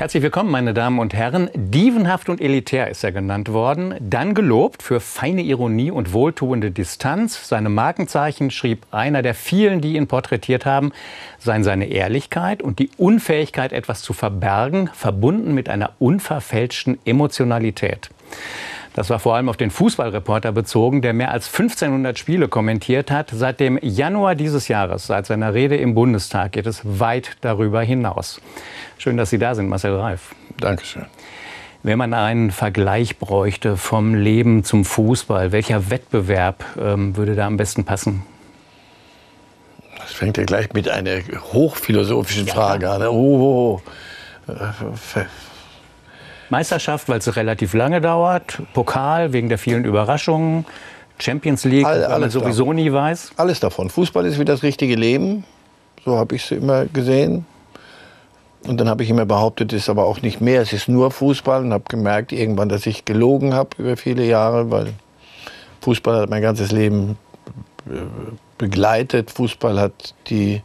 Herzlich willkommen, meine Damen und Herren. Dievenhaft und elitär ist er genannt worden, dann gelobt für feine Ironie und wohltuende Distanz. Seine Markenzeichen schrieb einer der vielen, die ihn porträtiert haben, seien seine Ehrlichkeit und die Unfähigkeit, etwas zu verbergen, verbunden mit einer unverfälschten Emotionalität. Das war vor allem auf den Fußballreporter bezogen, der mehr als 1500 Spiele kommentiert hat. Seit dem Januar dieses Jahres, seit seiner Rede im Bundestag, geht es weit darüber hinaus. Schön, dass Sie da sind, Marcel Reif. Dankeschön. Wenn man einen Vergleich bräuchte vom Leben zum Fußball, welcher Wettbewerb ähm, würde da am besten passen? Das fängt ja gleich mit einer hochphilosophischen ja. Frage an. Oh, oh, oh. Meisterschaft, weil es relativ lange dauert, Pokal wegen der vielen Überraschungen, Champions League, All, weil man sowieso davon. nie weiß. Alles davon. Fußball ist wie das richtige Leben, so habe ich es immer gesehen. Und dann habe ich immer behauptet, es ist aber auch nicht mehr, es ist nur Fußball und habe gemerkt irgendwann, dass ich gelogen habe über viele Jahre, weil Fußball hat mein ganzes Leben äh, begleitet. Fußball hat die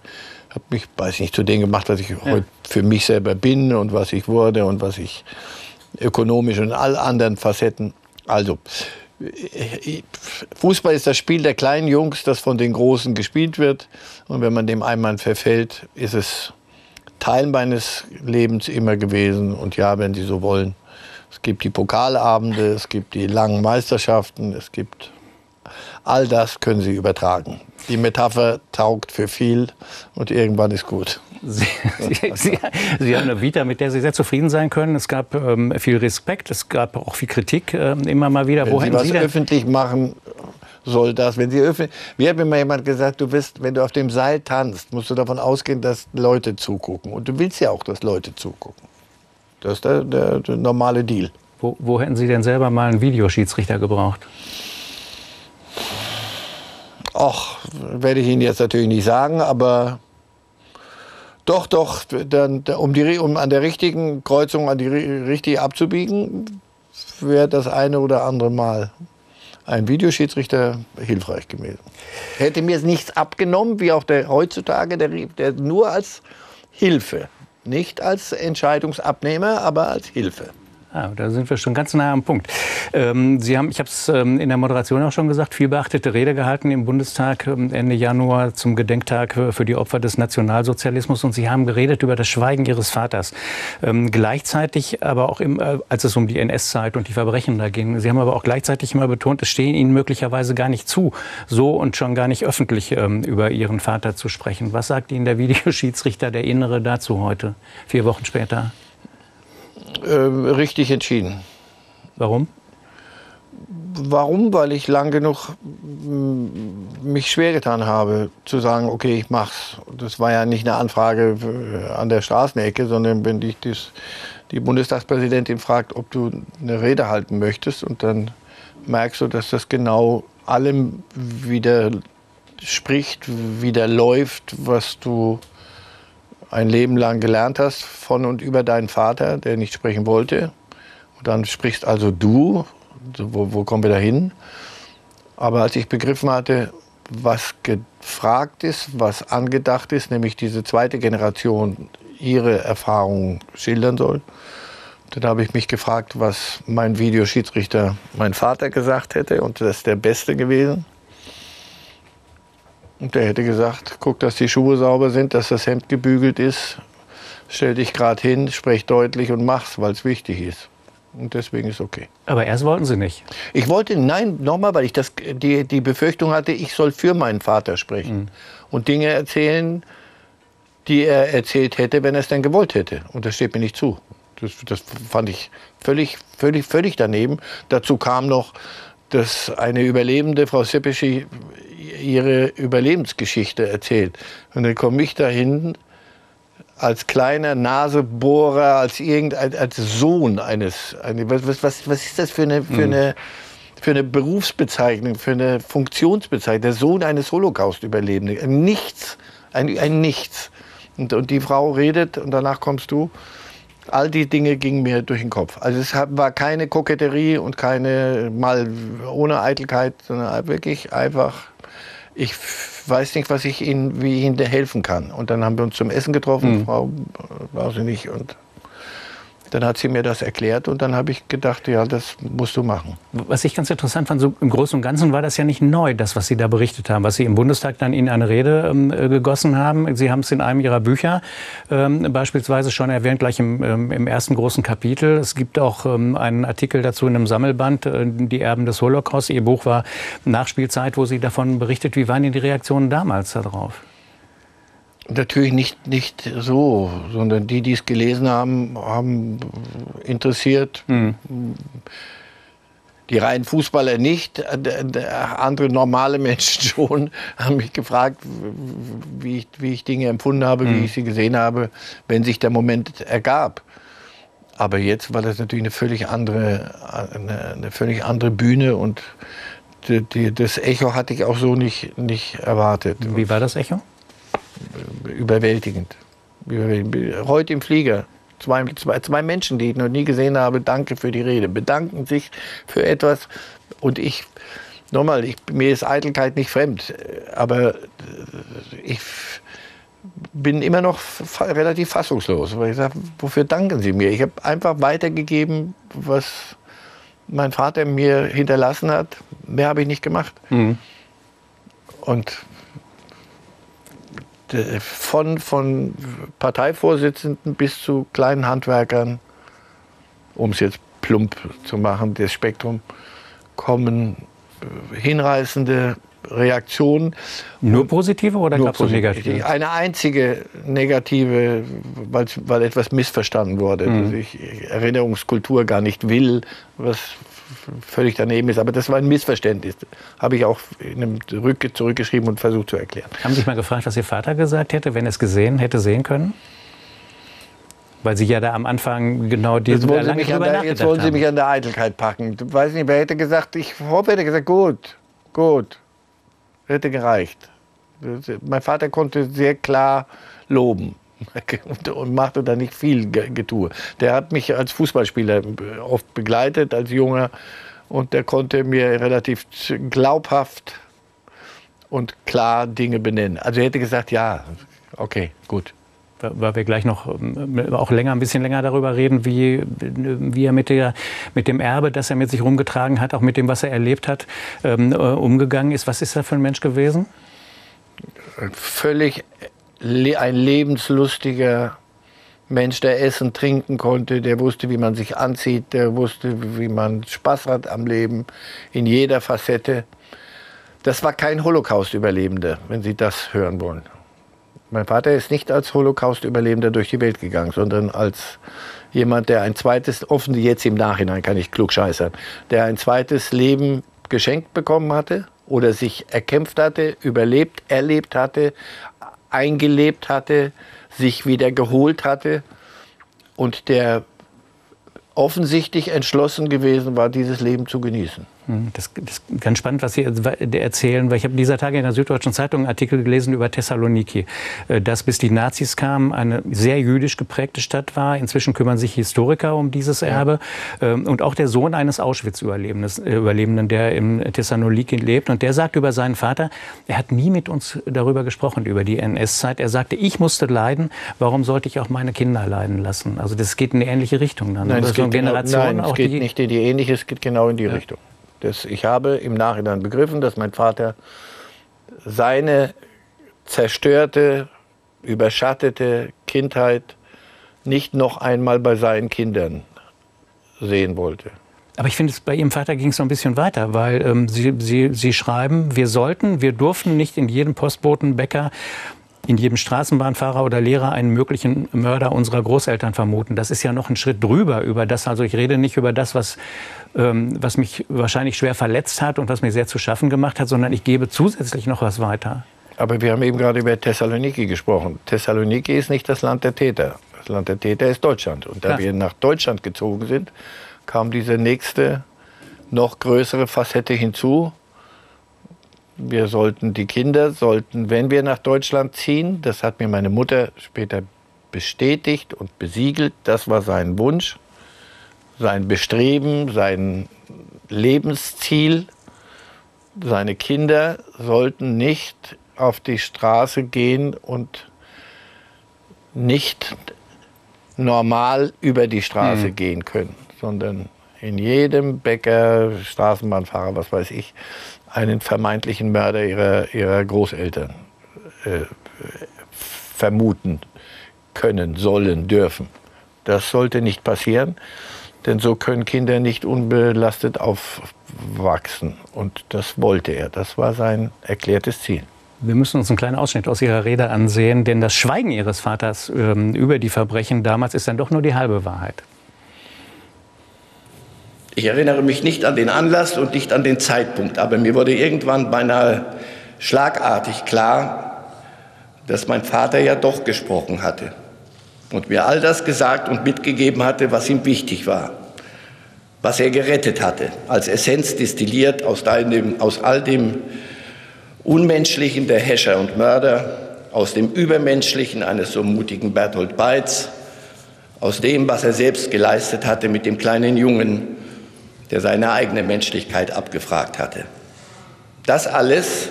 hat mich, weiß nicht, zu dem gemacht, was ich ja. heute für mich selber bin und was ich wurde und was ich ökonomisch und all anderen Facetten. Also, Fußball ist das Spiel der kleinen Jungs, das von den Großen gespielt wird. Und wenn man dem einmal verfällt, ist es Teil meines Lebens immer gewesen. Und ja, wenn Sie so wollen, es gibt die Pokalabende, es gibt die langen Meisterschaften, es gibt all das können Sie übertragen. Die Metapher taugt für viel und irgendwann ist gut. Sie, Sie, Sie, Sie, haben eine Vita, mit der Sie sehr zufrieden sein können. Es gab ähm, viel Respekt, es gab auch viel Kritik äh, immer mal wieder. Wenn Wo Sie was Sie öffentlich machen, soll das. Wenn Sie öffentlich, mir hat mir mal jemand gesagt, du bist, wenn du auf dem Seil tanzt, musst du davon ausgehen, dass Leute zugucken. Und du willst ja auch, dass Leute zugucken. Das ist der, der, der normale Deal. Wo, wo hätten Sie denn selber mal einen Videoschiedsrichter gebraucht? Ach, werde ich Ihnen jetzt natürlich nicht sagen, aber doch, doch, dann, um, die, um an der richtigen Kreuzung an die richtig abzubiegen, wäre das eine oder andere Mal ein Videoschiedsrichter hilfreich gewesen. Hätte mir nichts abgenommen, wie auch der heutzutage, der, der nur als Hilfe, nicht als Entscheidungsabnehmer, aber als Hilfe. Ah, da sind wir schon ganz nah am Punkt. Ähm, Sie haben, ich habe es ähm, in der Moderation auch schon gesagt, viel beachtete Rede gehalten im Bundestag ähm, Ende Januar zum Gedenktag für die Opfer des Nationalsozialismus. Und Sie haben geredet über das Schweigen Ihres Vaters. Ähm, gleichzeitig aber auch, im, äh, als es um die NS-Zeit und die Verbrechen da ging, Sie haben aber auch gleichzeitig immer betont, es stehen Ihnen möglicherweise gar nicht zu, so und schon gar nicht öffentlich ähm, über Ihren Vater zu sprechen. Was sagt Ihnen der Videoschiedsrichter, der Innere, dazu heute, vier Wochen später? Äh, richtig entschieden. Warum? Warum? Weil ich lang genug mm, mich schwer getan habe, zu sagen, okay, ich mach's. Das war ja nicht eine Anfrage äh, an der Straßenecke, sondern wenn dich das, die Bundestagspräsidentin fragt, ob du eine Rede halten möchtest, und dann merkst du, dass das genau allem widerspricht, wieder läuft, was du ein Leben lang gelernt hast von und über deinen Vater, der nicht sprechen wollte. Und dann sprichst also du, wo, wo kommen wir da hin? Aber als ich begriffen hatte, was gefragt ist, was angedacht ist, nämlich diese zweite Generation ihre Erfahrungen schildern soll, dann habe ich mich gefragt, was mein Videoschiedsrichter, mein Vater gesagt hätte. Und das ist der Beste gewesen. Und der hätte gesagt, guck, dass die Schuhe sauber sind, dass das Hemd gebügelt ist. Stell dich gerade hin, sprech deutlich und mach's, weil es wichtig ist. Und deswegen ist okay. Aber erst wollten Sie nicht. Ich wollte, nein, nochmal, weil ich das, die, die Befürchtung hatte, ich soll für meinen Vater sprechen. Mhm. Und Dinge erzählen, die er erzählt hätte, wenn er es denn gewollt hätte. Und das steht mir nicht zu. Das, das fand ich völlig, völlig, völlig daneben. Dazu kam noch, dass eine Überlebende, Frau Sepeschi, ihre Überlebensgeschichte erzählt. Und dann komme ich dahin als kleiner Nasebohrer, als irgendein als Sohn eines. Eine, was, was, was ist das für eine, für hm. eine für eine Berufsbezeichnung, für eine Funktionsbezeichnung, der Sohn eines Holocaust-Überlebenden. Nichts, ein, ein Nichts. Und, und die Frau redet und danach kommst du. All die Dinge gingen mir durch den Kopf. Also es war keine Koketterie und keine mal ohne Eitelkeit, sondern wirklich einfach ich weiß nicht, was ich Ihnen, wie ich Ihnen helfen kann. Und dann haben wir uns zum Essen getroffen, mhm. Frau, ich nicht, und dann hat sie mir das erklärt und dann habe ich gedacht, ja, das musst du machen. Was ich ganz interessant fand, so im Großen und Ganzen war das ja nicht neu, das, was Sie da berichtet haben, was Sie im Bundestag dann in eine Rede ähm, äh, gegossen haben. Sie haben es in einem Ihrer Bücher ähm, beispielsweise schon erwähnt, gleich im, ähm, im, ersten großen Kapitel. Es gibt auch ähm, einen Artikel dazu in einem Sammelband, äh, Die Erben des Holocaust. Ihr Buch war Nachspielzeit, wo Sie davon berichtet. Wie waren denn die Reaktionen damals darauf? Natürlich nicht, nicht so, sondern die, die es gelesen haben, haben interessiert. Mhm. Die reinen Fußballer nicht, andere normale Menschen schon haben mich gefragt, wie ich, wie ich Dinge empfunden habe, mhm. wie hm. ich sie gesehen habe, wenn sich der Moment ergab. Aber jetzt war das natürlich eine völlig andere, eine, eine völlig andere Bühne und die, die, das Echo hatte ich auch so nicht, nicht erwartet. Wie war das Echo? Überwältigend. Heute im Flieger. Zwei, zwei, zwei Menschen, die ich noch nie gesehen habe, danke für die Rede, bedanken sich für etwas. Und ich, nochmal, ich, mir ist Eitelkeit nicht fremd, aber ich bin immer noch relativ fassungslos. Weil ich sage, wofür danken Sie mir? Ich habe einfach weitergegeben, was mein Vater mir hinterlassen hat. Mehr habe ich nicht gemacht. Mhm. Und von, von Parteivorsitzenden bis zu kleinen Handwerkern, um es jetzt plump zu machen, das Spektrum, kommen äh, hinreißende Reaktionen. Nur positive oder gab es auch negative? Eine einzige negative, weil, weil etwas missverstanden wurde, mhm. dass ich Erinnerungskultur gar nicht will, was völlig daneben ist. Aber das war ein Missverständnis. Habe ich auch in einem Rück zurückgeschrieben und versucht zu erklären. Haben Sie sich mal gefragt, was Ihr Vater gesagt hätte, wenn er es gesehen hätte sehen können? Weil Sie ja da am Anfang genau diese jetzt wollen, Sie mich, der, jetzt wollen Sie mich an der Eitelkeit packen. Ich weiß nicht, wer hätte gesagt, ich hoffe, er hätte gesagt, gut, gut. Hätte gereicht. Mein Vater konnte sehr klar loben und machte da nicht viel Getue. Der hat mich als Fußballspieler oft begleitet, als Junger. Und der konnte mir relativ glaubhaft und klar Dinge benennen. Also er hätte gesagt, ja, okay, gut. Weil wir gleich noch ähm, auch länger, ein bisschen länger darüber reden, wie, wie er mit, der, mit dem Erbe, das er mit sich rumgetragen hat, auch mit dem, was er erlebt hat, ähm, äh, umgegangen ist. Was ist er für ein Mensch gewesen? Völlig ein lebenslustiger Mensch, der essen, trinken konnte, der wusste, wie man sich anzieht, der wusste, wie man Spaß hat am Leben, in jeder Facette. Das war kein Holocaust-Überlebender, wenn Sie das hören wollen. Mein Vater ist nicht als Holocaust-Überlebender durch die Welt gegangen, sondern als jemand, der ein zweites, offen jetzt im Nachhinein kann ich klug scheißern, der ein zweites Leben geschenkt bekommen hatte oder sich erkämpft hatte, überlebt, erlebt hatte, eingelebt hatte, sich wieder geholt hatte und der offensichtlich entschlossen gewesen war, dieses Leben zu genießen. Hm, das, das, ist ganz spannend, was Sie erzählen, weil ich habe dieser Tage in der Süddeutschen Zeitung einen Artikel gelesen über Thessaloniki, äh, dass bis die Nazis kamen eine sehr jüdisch geprägte Stadt war. Inzwischen kümmern sich Historiker um dieses Erbe ja. Ähm, und auch der Sohn eines Auschwitz-Überlebenden, der in Thessaloniki lebt und der sagt über seinen Vater, er hat nie mit uns darüber gesprochen über die NS-Zeit. Er sagte, ich musste leiden, warum sollte ich auch meine Kinder leiden lassen? Also das geht in eine ähnliche Richtung dann. Nein, es geht, genau, nein, es geht nicht in die ähnliche, es geht genau in die ja. Richtung. Das, ich habe im Nachhinein begriffen, dass mein Vater seine zerstörte, überschattete Kindheit nicht noch einmal bei seinen Kindern sehen wollte. Aber ich finde, bei Ihrem Vater ging es noch ein bisschen weiter, weil ähm, Sie, Sie, Sie schreiben, wir sollten, wir durften nicht in jedem Postboten, Bäcker in jedem Straßenbahnfahrer oder Lehrer einen möglichen Mörder unserer Großeltern vermuten. Das ist ja noch ein Schritt drüber über das. Also ich rede nicht über das, was, ähm, was mich wahrscheinlich schwer verletzt hat und was mir sehr zu schaffen gemacht hat, sondern ich gebe zusätzlich noch was weiter. Aber wir haben eben gerade über Thessaloniki gesprochen. Thessaloniki ist nicht das Land der Täter. Das Land der Täter ist Deutschland. Und da Klar. wir nach Deutschland gezogen sind, kam diese nächste, noch größere Facette hinzu wir sollten, die Kinder sollten, wenn wir nach Deutschland ziehen, das hat mir meine Mutter später bestätigt und besiegelt, das war sein Wunsch, sein Bestreben, sein Lebensziel. Seine Kinder sollten nicht auf die Straße gehen und nicht normal über die Straße mhm. gehen können, sondern in jedem Bäcker, Straßenbahnfahrer, was weiß ich, einen vermeintlichen Mörder ihrer, ihrer Großeltern äh, vermuten können, sollen, dürfen. Das sollte nicht passieren, denn so können Kinder nicht unbelastet aufwachsen. Und das wollte er. Das war sein erklärtes Ziel. Wir müssen uns einen kleinen Ausschnitt aus Ihrer Rede ansehen, denn das Schweigen Ihres Vaters ähm, über die Verbrechen damals ist dann doch nur die halbe Wahrheit. Ich erinnere mich nicht an den Anlass und nicht an den Zeitpunkt, aber mir wurde irgendwann beinahe schlagartig klar, dass mein Vater ja doch gesprochen hatte und mir all das gesagt und mitgegeben hatte, was ihm wichtig war, was er gerettet hatte, als Essenz destilliert aus, dem, aus all dem Unmenschlichen der Häscher und Mörder, aus dem Übermenschlichen eines so mutigen Bertolt Beitz, aus dem, was er selbst geleistet hatte mit dem kleinen Jungen, der seine eigene Menschlichkeit abgefragt hatte. Das alles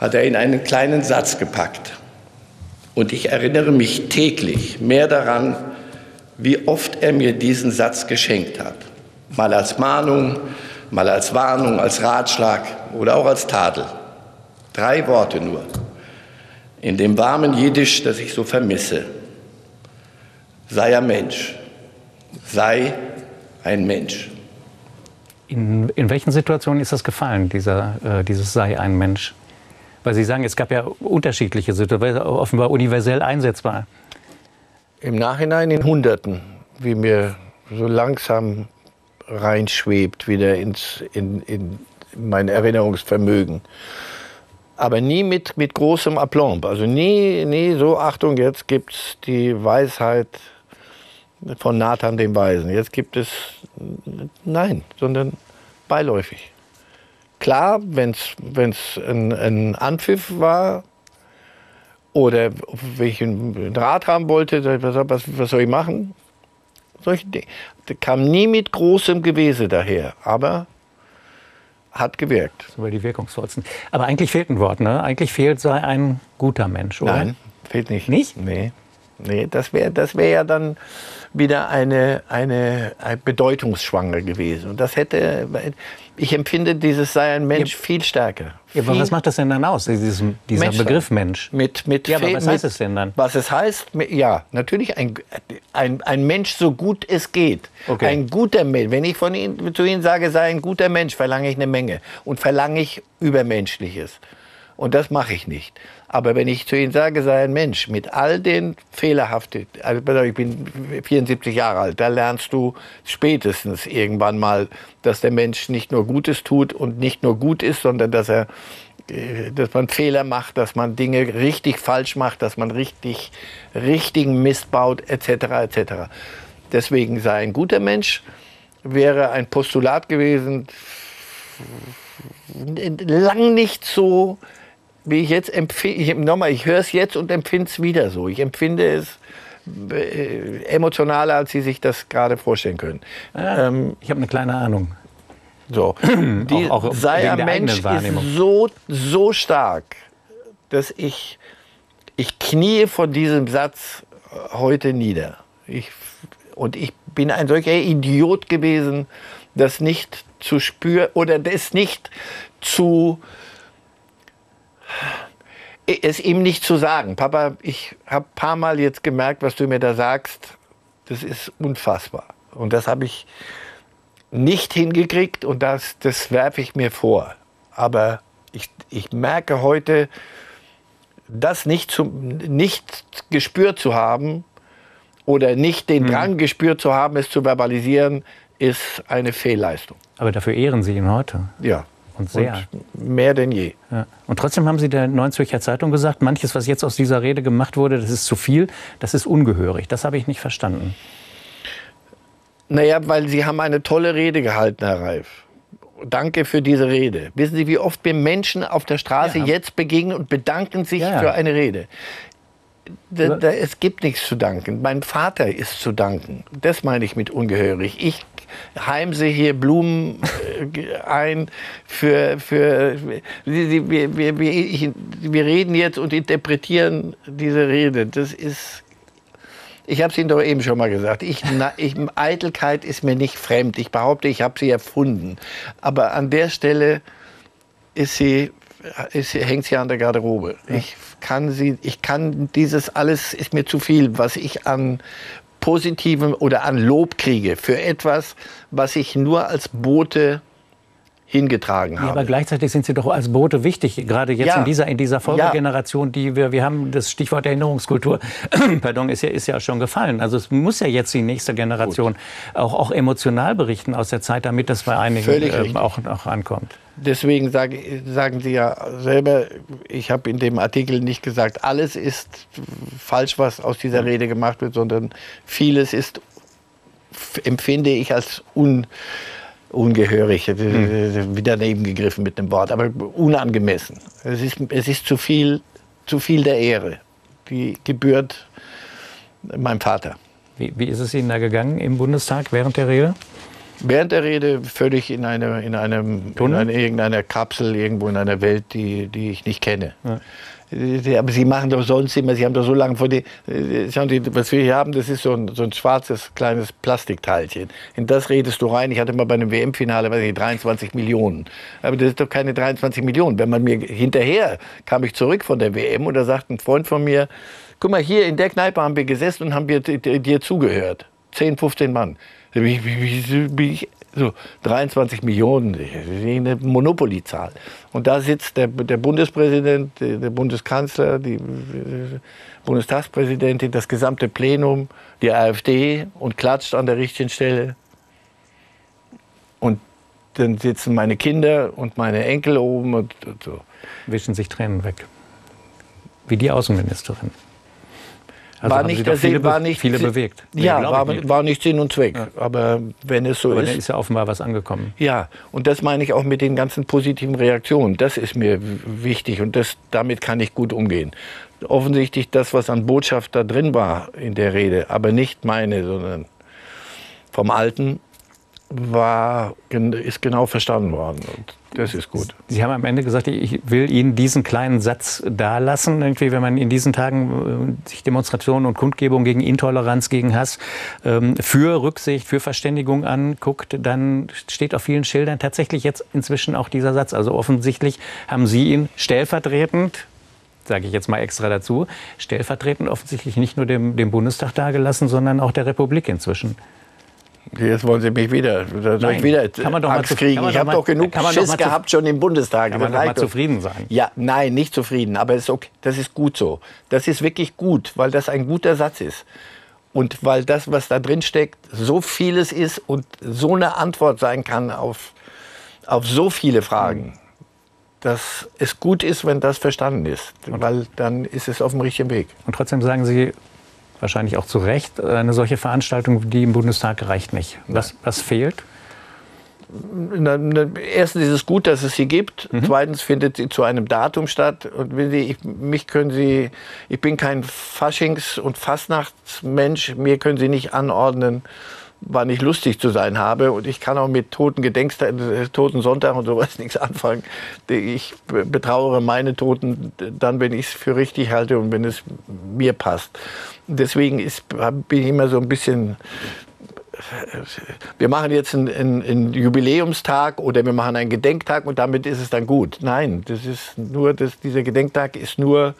hat er in einen kleinen Satz gepackt. Und ich erinnere mich täglich mehr daran, wie oft er mir diesen Satz geschenkt hat. Mal als Mahnung, mal als Warnung, als Ratschlag oder auch als Tadel. Drei Worte nur. In dem warmen Jiddisch, das ich so vermisse. Sei ein Mensch. Sei ein Mensch. In, in welchen Situationen ist das gefallen, dieser, äh, dieses sei ein Mensch? Weil Sie sagen, es gab ja unterschiedliche Situationen, offenbar universell einsetzbar. Im Nachhinein in Hunderten, wie mir so langsam reinschwebt wieder ins, in, in mein Erinnerungsvermögen. Aber nie mit, mit großem Aplomb. Also nie, nie so, Achtung, jetzt gibt es die Weisheit von Nathan dem Weisen. Jetzt gibt es, nein, sondern beiläufig. Klar, wenn es ein, ein Anpfiff war oder wenn ich einen Draht haben wollte, was, was soll ich machen? Solche Dinge. Das kam nie mit großem Gewese daher, aber hat gewirkt. So die wirkungsvollsten. Aber eigentlich fehlt ein Wort, ne? Eigentlich fehlt sei ein guter Mensch, oder? Nein, fehlt nicht. Nicht? Nee. Nee, das wäre das wär ja dann wieder eine, eine, eine bedeutungsschwanger gewesen. Und das hätte, ich empfinde dieses sei ein Mensch ja, viel stärker. Ja, aber was macht das denn dann aus, dieses, dieser Mensch Begriff Mensch? Mit, mit ja, aber was heißt es denn dann? Was es heißt, ja, natürlich ein, ein, ein Mensch so gut es geht. Okay. Ein guter Mensch. Wenn ich von Ihnen, zu Ihnen sage, sei ein guter Mensch, verlange ich eine Menge. Und verlange ich Übermenschliches. Und das mache ich nicht. Aber wenn ich zu Ihnen sage, sei ein Mensch mit all den fehlerhaften, also ich bin 74 Jahre alt, da lernst du spätestens irgendwann mal, dass der Mensch nicht nur Gutes tut und nicht nur gut ist, sondern dass er äh, dass man Fehler macht, dass man Dinge richtig falsch macht, dass man richtig richtigen Mist baut, etc. etc. Deswegen sei ein guter Mensch wäre ein Postulat gewesen, lang nicht so wie ich jetzt empfinde, nochmal, ich höre es jetzt und empfinde es wieder so. Ich empfinde es äh, emotionaler, als Sie sich das gerade vorstellen können. Ja, ähm, ich habe eine kleine Ahnung. So, die auch, auch sei ein Mensch ist so, so stark, dass ich, ich knie von diesem Satz heute nieder. Ich, und ich bin ein solcher Idiot gewesen, das nicht zu spüren oder das nicht zu es ihm nicht zu sagen. Papa, ich habe ein paar Mal jetzt gemerkt, was du mir da sagst, das ist unfassbar. Und das habe ich nicht hingekriegt und das, das werfe ich mir vor. Aber ich, ich merke heute, das nicht, zu, nicht gespürt zu haben oder nicht den hm. Drang gespürt zu haben, es zu verbalisieren, ist eine Fehlleistung. Aber dafür ehren Sie ihn heute. Ja. Und sehr. Und mehr denn je. Ja. Und trotzdem haben Sie der Neuen Zürcher Zeitung gesagt, manches, was jetzt aus dieser Rede gemacht wurde, das ist zu viel, das ist ungehörig. Das habe ich nicht verstanden. Naja, weil Sie haben eine tolle Rede gehalten, Herr Reif. Danke für diese Rede. Wissen Sie, wie oft mir Menschen auf der Straße ja. jetzt begegnen und bedanken sich ja. für eine Rede? Da, da, es gibt nichts zu danken. Mein Vater ist zu danken. Das meine ich mit ungehörig. Ich heimse hier Blumen ein für, für wir, wir, wir, wir reden jetzt und interpretieren diese Rede. Das ist Ich habe es Ihnen doch eben schon mal gesagt. Ich, na, ich, Eitelkeit ist mir nicht fremd. Ich behaupte, ich habe sie erfunden. Aber an der Stelle ist sie, ist, hängt sie an der Garderobe. Ja. Ich kann sie, ich kann dieses alles ist mir zu viel, was ich an positivem oder an Lob kriege für etwas, was ich nur als Bote hingetragen haben. Ja, aber gleichzeitig sind Sie doch als Bote wichtig, gerade jetzt ja. in dieser, in dieser Folgegeneration, die wir, wir haben, das Stichwort Erinnerungskultur, pardon, ist ja, ist ja schon gefallen. Also es muss ja jetzt die nächste Generation auch, auch emotional berichten aus der Zeit, damit das bei einigen äh, auch, auch ankommt. Deswegen sage, sagen Sie ja selber, ich habe in dem Artikel nicht gesagt, alles ist falsch, was aus dieser Rede gemacht wird, sondern vieles ist, empfinde ich als un ungehörig, hm. wieder daneben gegriffen mit dem Wort, aber unangemessen. Es ist, es ist zu, viel, zu viel der Ehre. Die gebührt meinem Vater. Wie, wie ist es Ihnen da gegangen im Bundestag während der Rede? Während der Rede völlig in, eine, in, einem, in eine, irgendeiner Kapsel, irgendwo in einer Welt, die, die ich nicht kenne. Ja. Aber Sie machen doch sonst immer, Sie haben doch so lange vor die, schauen Sie, was wir hier haben, das ist so ein, so ein schwarzes kleines Plastikteilchen. In das redest du rein. Ich hatte mal bei einem WM-Finale, weiß ich, 23 Millionen. Aber das ist doch keine 23 Millionen. Wenn man mir hinterher kam ich zurück von der WM und da sagt ein Freund von mir, guck mal, hier in der Kneipe haben wir gesessen und haben dir, dir zugehört. 10, 15 Mann. Wie, wie, wie, wie, so 23 Millionen, eine Monopolyzahl. Und da sitzt der, der Bundespräsident, der Bundeskanzler, die Bundestagspräsidentin, das gesamte Plenum, die AfD und klatscht an der richtigen Stelle. Und dann sitzen meine Kinder und meine Enkel oben und, und so. Wischen sich Tränen weg. Wie die Außenministerin. Also war nicht, viele, war nicht viele bewegt. Nee, ja, war nicht. war nicht Sinn und Zweck. Ja. Aber wenn es so Aber ist. dann ist ja offenbar was angekommen. Ja, und das meine ich auch mit den ganzen positiven Reaktionen. Das ist mir wichtig und das, damit kann ich gut umgehen. Offensichtlich das, was an Botschaft da drin war in der Rede, aber nicht meine, sondern vom Alten, war, ist genau verstanden worden. Und das ist gut. Sie haben am Ende gesagt, ich will Ihnen diesen kleinen Satz da lassen. Irgendwie, wenn man in diesen Tagen äh, sich Demonstrationen und Kundgebungen gegen Intoleranz, gegen Hass ähm, für Rücksicht, für Verständigung anguckt, dann steht auf vielen Schildern tatsächlich jetzt inzwischen auch dieser Satz. Also offensichtlich haben Sie ihn stellvertretend sage ich jetzt mal extra dazu, stellvertretend offensichtlich nicht nur dem, dem Bundestag dargelassen, sondern auch der Republik inzwischen. Jetzt wollen Sie mich wieder, Nein, ich wieder kann man doch Angst mal kriegen. Ich habe doch genug Schiss gehabt schon im Bundestag. Kann man doch mal zufrieden sein? Ja, nein, nicht zufrieden. Aber ist okay. das ist gut so. Das ist wirklich gut, weil das ein guter Satz ist. Und weil das, was da drin steckt, so vieles ist und so eine Antwort sein kann auf, auf so viele Fragen, dass es gut ist, wenn das verstanden ist. Weil dann ist es auf dem richtigen Weg. Und trotzdem sagen Sie, wahrscheinlich auch zu Recht, eine solche Veranstaltung, die im Bundestag reicht nicht. Was, was fehlt? Erstens ist es gut, dass es sie gibt. Mhm. Zweitens findet sie zu einem Datum statt. Und wenn sie, ich, mich können Sie, ich bin kein Faschings- und Fastnachtsmensch. Mir können Sie nicht anordnen, wann ich lustig zu sein habe. Und ich kann auch mit Toten Gedenkstag, Toten Sonntag und sowas nichts anfangen. Ich betrauere meine Toten dann, wenn ich es für richtig halte und wenn es mir passt. Deswegen ist, bin ich immer so ein bisschen wir machen jetzt einen, einen, einen, Jubiläumstag oder wir machen einen Gedenktag und damit ist es dann gut. Nein, das ist nur, das, dieser Gedenktag ist nur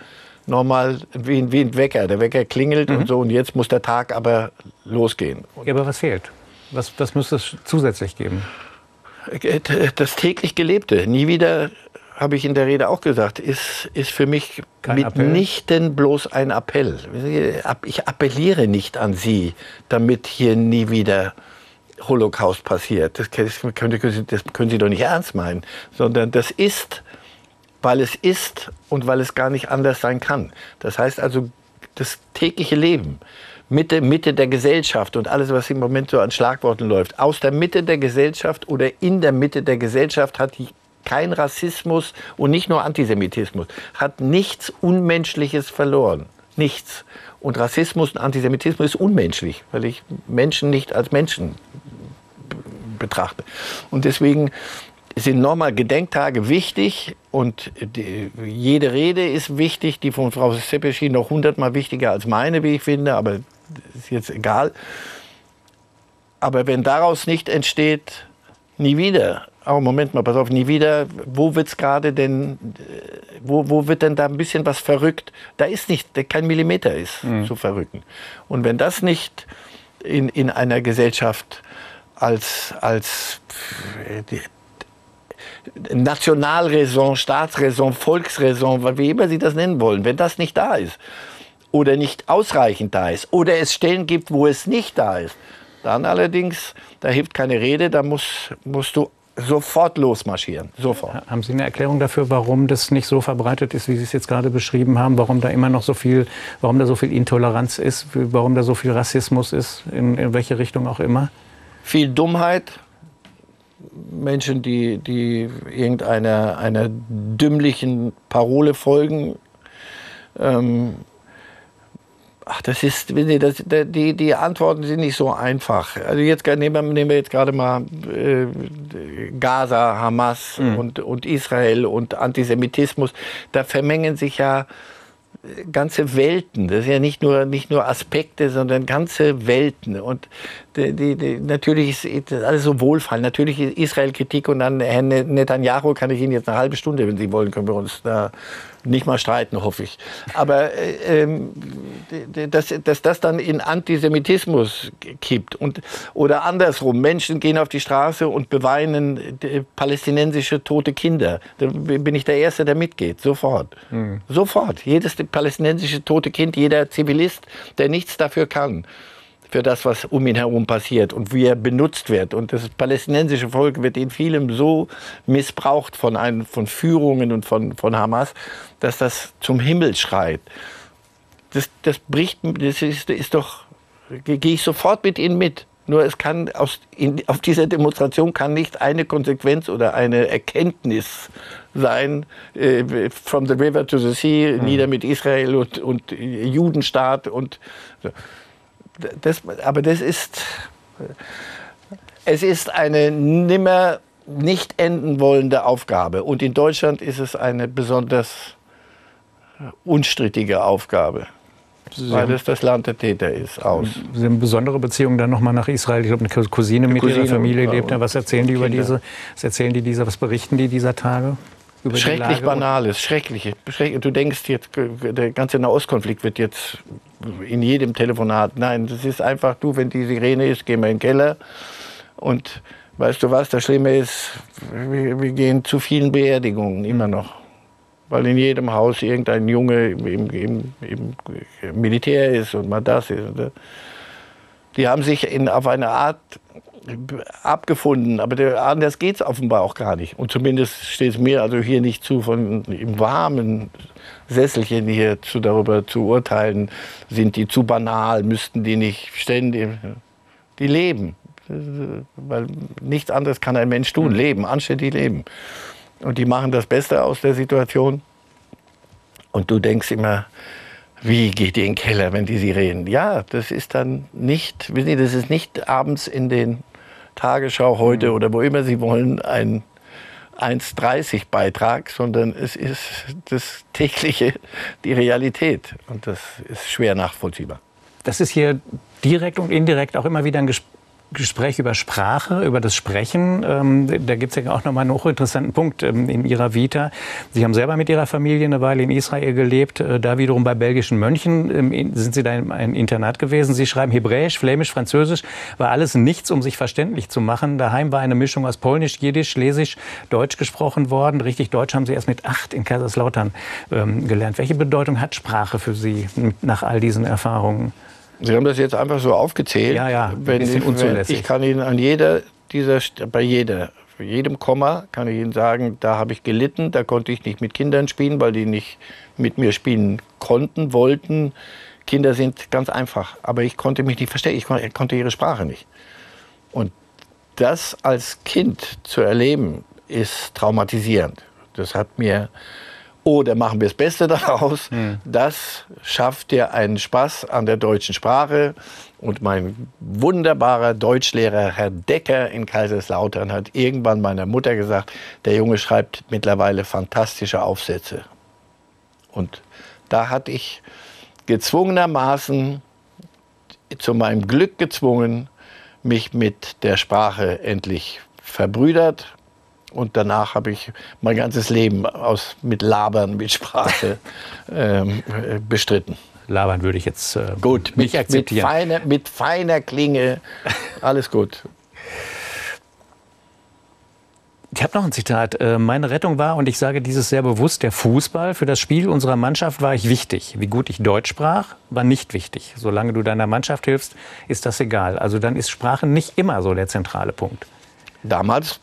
normal wie, wie ein Wecker. Der Wecker klingelt mhm. und so und jetzt muss der Tag aber losgehen. Ja, aber was fehlt? Was, was müsste es zusätzlich geben? Äh, das täglich Gelebte. Nie wieder habe ich in der Rede auch gesagt, ist, ist für mich Kein mitnichten Appell. bloß ein Appell. Ich appelliere nicht an Sie, damit hier nie wieder Holocaust passiert. Das können, das können Sie doch nicht ernst meinen, sondern das ist, weil es ist und weil es gar nicht anders sein kann. Das heißt also, das tägliche Leben, Mitte, Mitte der Gesellschaft und alles, was im Moment so an Schlagworten läuft, aus der Mitte der Gesellschaft oder in der Mitte der Gesellschaft hat kein Rassismus und nicht nur Antisemitismus, hat nichts Unmenschliches verloren. Nichts. Und Rassismus und Antisemitismus ist unmenschlich, weil ich Menschen nicht als Menschen betrachte. Und deswegen sind nochmal Gedenktage wichtig, und die, jede Rede ist wichtig, die von Frau Sepeschi noch hundertmal wichtiger als meine, wie ich finde, aber ist jetzt egal. Aber wenn daraus nicht entsteht, nie wieder, aber Moment mal, pass auf, nie wieder, wo wird's gerade denn, wo, wo wird denn da ein bisschen was verrückt? Da ist nicht, kein Millimeter ist mhm. zu verrücken. Und wenn das nicht in, in einer Gesellschaft als, als Nationalräson, Staatsräson, Volksräson, wie immer Sie das nennen wollen, wenn das nicht da ist oder nicht ausreichend da ist oder es Stellen gibt, wo es nicht da ist, dann allerdings, da hilft keine Rede, da musst, musst du sofort losmarschieren. Sofort. Haben Sie eine Erklärung dafür, warum das nicht so verbreitet ist, wie Sie es jetzt gerade beschrieben haben? Warum da immer noch so viel, warum da so viel Intoleranz ist? Warum da so viel Rassismus ist? In, in welche Richtung auch immer? Viel Dummheit. Menschen, die, die irgendeiner einer dümmlichen Parole folgen. Ähm, Ach, das ist, das, die, die Antworten sind nicht so einfach. Also jetzt nehmen wir, nehmen wir jetzt gerade mal äh, Gaza, Hamas mhm. und, und Israel und Antisemitismus. Da vermengen sich ja ganze Welten. Das ist ja nicht nur, nicht nur Aspekte, sondern ganze Welten. Und die, die, die, natürlich ist alles so wohlfallen. Natürlich ist Israel-Kritik und an Herrn Netanyahu kann ich Ihnen jetzt eine halbe Stunde, wenn Sie wollen, können wir uns da nicht mal streiten, hoffe ich. Aber äh, ähm, dass, dass das dann in Antisemitismus kippt und, oder andersrum, Menschen gehen auf die Straße und beweinen palästinensische tote Kinder. Da bin ich der Erste, der mitgeht, sofort. Mhm. Sofort. Jedes palästinensische tote Kind, jeder Zivilist, der nichts dafür kann für das, was um ihn herum passiert und wie er benutzt wird. Und das palästinensische Volk wird in vielem so missbraucht von, ein, von Führungen und von, von Hamas, dass das zum Himmel schreit. Das, das bricht, das ist, ist doch, gehe ich sofort mit Ihnen mit. Nur es kann aus, in, auf dieser Demonstration kann nicht eine Konsequenz oder eine Erkenntnis sein, äh, from the river to the sea, mhm. nieder mit Israel und, und Judenstaat und so das, aber das ist, es ist eine nimmer nicht enden wollende Aufgabe. Und in Deutschland ist es eine besonders unstrittige Aufgabe. Sie weil es das Land der Täter ist, aus. Sie haben besondere Beziehungen dann nochmal nach Israel. Ich glaube, eine Cousine mit Cousine ihrer Familie lebt da. Was erzählen die über diese, was erzählen die dieser, was berichten die dieser Tage? Über Schrecklich Banales, schreckliche. Du denkst jetzt, der ganze Nahostkonflikt wird jetzt in jedem Telefonat. Nein, das ist einfach, du, wenn die Sirene ist, gehen wir in den Keller. Und weißt du was, das Schlimme ist, wir, wir gehen zu vielen Beerdigungen immer noch. Weil in jedem Haus irgendein Junge im, im, im Militär ist und mal das ist. Die haben sich in, auf eine Art abgefunden, aber der, anders geht es offenbar auch gar nicht. Und zumindest steht es mir also hier nicht zu, von im warmen Sesselchen hier zu, darüber zu urteilen, sind die zu banal, müssten die nicht ständig, die leben. Weil nichts anderes kann ein Mensch tun, hm. leben, anständig leben. Und die machen das Beste aus der Situation. Und du denkst immer, wie geht ihr in den Keller, wenn die Sirenen? Ja, das ist dann nicht, das ist nicht abends in den Tagesschau heute mhm. oder wo immer Sie wollen ein 1,30 Beitrag, sondern es ist das tägliche, die Realität. Und das ist schwer nachvollziehbar. Das ist hier direkt und indirekt auch immer wieder ein Gespräch Gespräch über Sprache, über das Sprechen. Ähm, da gibt es ja auch noch mal einen hochinteressanten Punkt ähm, in Ihrer Vita. Sie haben selber mit Ihrer Familie eine Weile in Israel gelebt. Äh, da wiederum bei belgischen Mönchen ähm, sind Sie da in einem Internat gewesen. Sie schreiben Hebräisch, Flämisch, Französisch. War alles nichts, um sich verständlich zu machen. Daheim war eine Mischung aus Polnisch, Jiddisch, Schlesisch, Deutsch gesprochen worden. Richtig Deutsch haben Sie erst mit acht in Kaiserslautern ähm, gelernt. Welche Bedeutung hat Sprache für Sie nach all diesen Erfahrungen? Sie haben das jetzt einfach so aufgezählt. Ja, ja, ein bisschen unzulässig. Ich kann Ihnen an jeder dieser, bei jeder, für jedem Komma kann ich Ihnen sagen, da habe ich gelitten, da konnte ich nicht mit Kindern spielen, weil die nicht mit mir spielen konnten, wollten. Kinder sind ganz einfach, aber ich konnte mich nicht verstehen, ich konnte ihre Sprache nicht. Und das als Kind zu erleben, ist traumatisierend. Das hat mir oder machen wir das Beste daraus. Mhm. Das schafft dir einen Spaß an der deutschen Sprache. Und mein wunderbarer Deutschlehrer, Herr Decker in Kaiserslautern, hat irgendwann meiner Mutter gesagt, der Junge schreibt mittlerweile fantastische Aufsätze. Und da hatte ich gezwungenermaßen, zu meinem Glück gezwungen, mich mit der Sprache endlich verbrüdert. Und danach habe ich mein ganzes Leben aus, mit Labern, mit Sprache ähm, bestritten. Labern würde ich jetzt äh, gut, nicht mit, akzeptieren. Mit feiner, mit feiner Klinge, alles gut. Ich habe noch ein Zitat. Äh, meine Rettung war, und ich sage dieses sehr bewusst, der Fußball. Für das Spiel unserer Mannschaft war ich wichtig. Wie gut ich Deutsch sprach, war nicht wichtig. Solange du deiner Mannschaft hilfst, ist das egal. Also dann ist Sprache nicht immer so der zentrale Punkt. Damals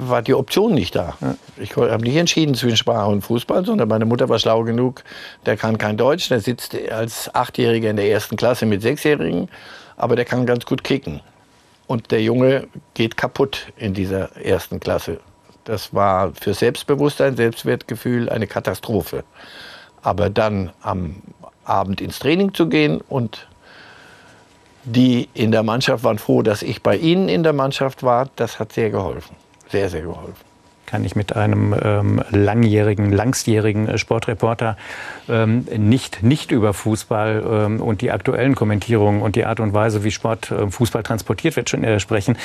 war die Option nicht da. Ich habe nicht entschieden zwischen Sprache und Fußball, sondern meine Mutter war schlau genug, der kann kein Deutsch, der sitzt als Achtjähriger in der ersten Klasse mit Sechsjährigen, aber der kann ganz gut kicken. Und der Junge geht kaputt in dieser ersten Klasse. Das war für Selbstbewusstsein, Selbstwertgefühl eine Katastrophe. Aber dann am Abend ins Training zu gehen und die in der Mannschaft waren froh, dass ich bei ihnen in der Mannschaft war. Das hat sehr geholfen. Sehr, sehr geholfen. Kann ich mit einem ähm, langjährigen, langstjährigen äh, Sportreporter ähm, nicht, nicht über Fußball ähm, und die aktuellen Kommentierungen und die Art und Weise, wie Sport, äh, Fußball transportiert wird, schon äh, sprechen.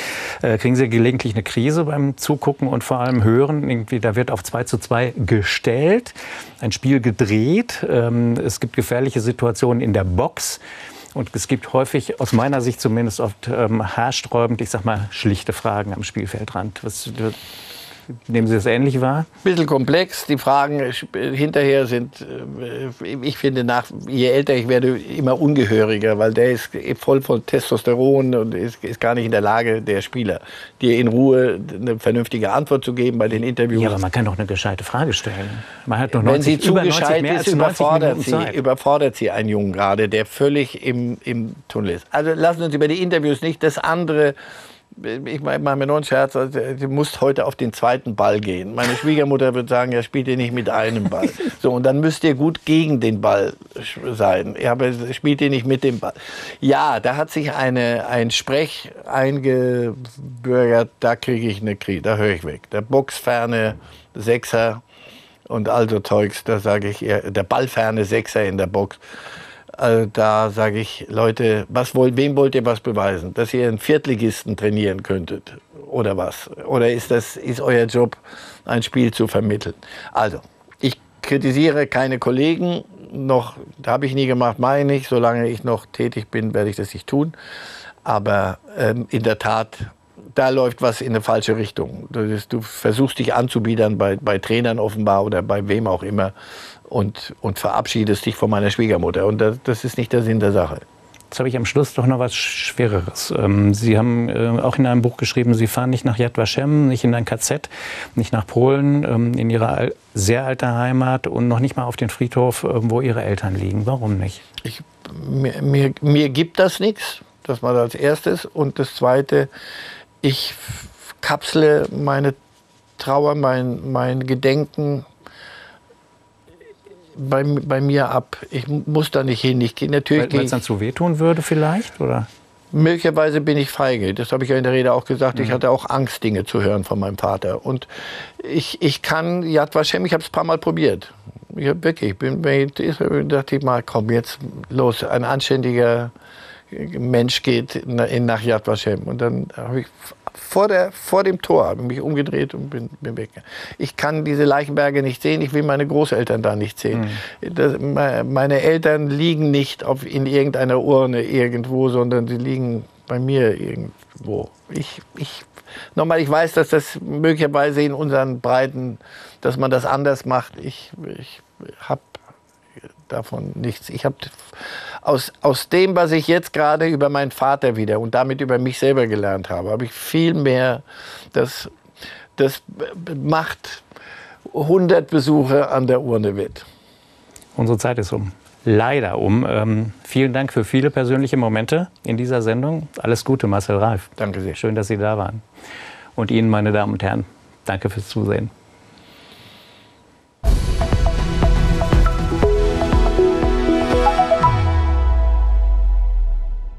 Äh, kriegen Sie gelegentlich eine Krise beim Zugucken und vor allem Hören? Irgendwie, da wird auf 2 zu 2 gestellt, ein Spiel gedreht. Ähm, es gibt gefährliche Situationen in der Box. Und es gibt häufig, aus meiner Sicht zumindest, oft ähm, haarsträubend, ich sag mal, schlichte Fragen am Spielfeldrand. Was, Nehmen Sie das ähnlich wahr? Ein bisschen komplex. Die Fragen hinterher sind, äh, ich finde, nach, je älter ich werde, immer ungehöriger, weil der ist voll von Testosteron und ist, ist gar nicht in der Lage, der Spieler, dir in Ruhe eine vernünftige Antwort zu geben bei den Interviews. Ja, aber man kann doch eine gescheite Frage stellen. Man hat doch 90, Wenn sie zu gescheit ist, überfordert sie, überfordert sie einen Jungen gerade, der völlig im, im Tunnel ist. Also lassen Sie uns über die Interviews nicht das andere ich mache mir nur einen Scherz, also, du musst heute auf den zweiten Ball gehen. Meine Schwiegermutter würde sagen, ja, spielt ihr nicht mit einem Ball. So, und dann müsst ihr gut gegen den Ball sein. Ja, aber spielt ihr nicht mit dem Ball. Ja, da hat sich eine, ein Sprech eingebürgert, da kriege ich eine Krise, da höre ich weg. Der boxferne Sechser und also Zeugs, da sage ich eher, der ballferne Sechser in der Box. Also da sage ich, Leute, was wollt, wem wollt ihr was beweisen? Dass ihr einen Viertligisten trainieren könntet oder was? Oder ist, das, ist euer Job, ein Spiel zu vermitteln? Also, ich kritisiere keine Kollegen, noch habe ich nie gemacht, meine ich. Solange ich noch tätig bin, werde ich das nicht tun. Aber ähm, in der Tat, da läuft was in eine falsche Richtung. Du, du versuchst dich anzubiedern bei, bei Trainern offenbar oder bei wem auch immer und, und verabschiedest dich von meiner Schwiegermutter. Und das, das ist nicht der Sinn der Sache. Jetzt habe ich am Schluss doch noch was Schwereres. Ähm, Sie haben äh, auch in einem Buch geschrieben, Sie fahren nicht nach Yad Vashem, nicht in ein KZ, nicht nach Polen, ähm, in Ihre sehr alte Heimat und noch nicht mal auf den Friedhof, äh, wo Ihre Eltern liegen. Warum nicht? Ich, mir, mir, mir gibt das nichts. Das war das Erste. Und das Zweite, ich kapsle meine Trauer, mein, mein Gedenken bei, bei mir ab. Ich muss da nicht hin. Ich gehe natürlich. Weil es dann zu wehtun würde vielleicht, oder? Möglicherweise bin ich feige. Das habe ich ja in der Rede auch gesagt. Mhm. Ich hatte auch Angst, Dinge zu hören von meinem Vater. Und ich, ich kann Yad Vashem, ich habe es ein paar Mal probiert. Ich habe wirklich, ich bin, dachte ich mal, komm jetzt los, ein anständiger Mensch geht nach Yad Vashem. Und dann habe ich vor, der, vor dem Tor, habe mich umgedreht und bin, bin weg. Ich kann diese Leichenberge nicht sehen, ich will meine Großeltern da nicht sehen. Mhm. Das, meine Eltern liegen nicht auf, in irgendeiner Urne irgendwo, sondern sie liegen bei mir irgendwo. Ich, ich, nochmal, ich weiß, dass das möglicherweise in unseren Breiten, dass man das anders macht. Ich, ich habe davon nichts. Ich habe aus, aus dem, was ich jetzt gerade über meinen Vater wieder und damit über mich selber gelernt habe, habe ich viel mehr, das, das macht 100 Besuche an der Urne wett. Unsere Zeit ist um. Leider um. Ähm, vielen Dank für viele persönliche Momente in dieser Sendung. Alles Gute, Marcel Reif. Danke sehr. Schön, dass Sie da waren. Und Ihnen, meine Damen und Herren, danke fürs Zusehen.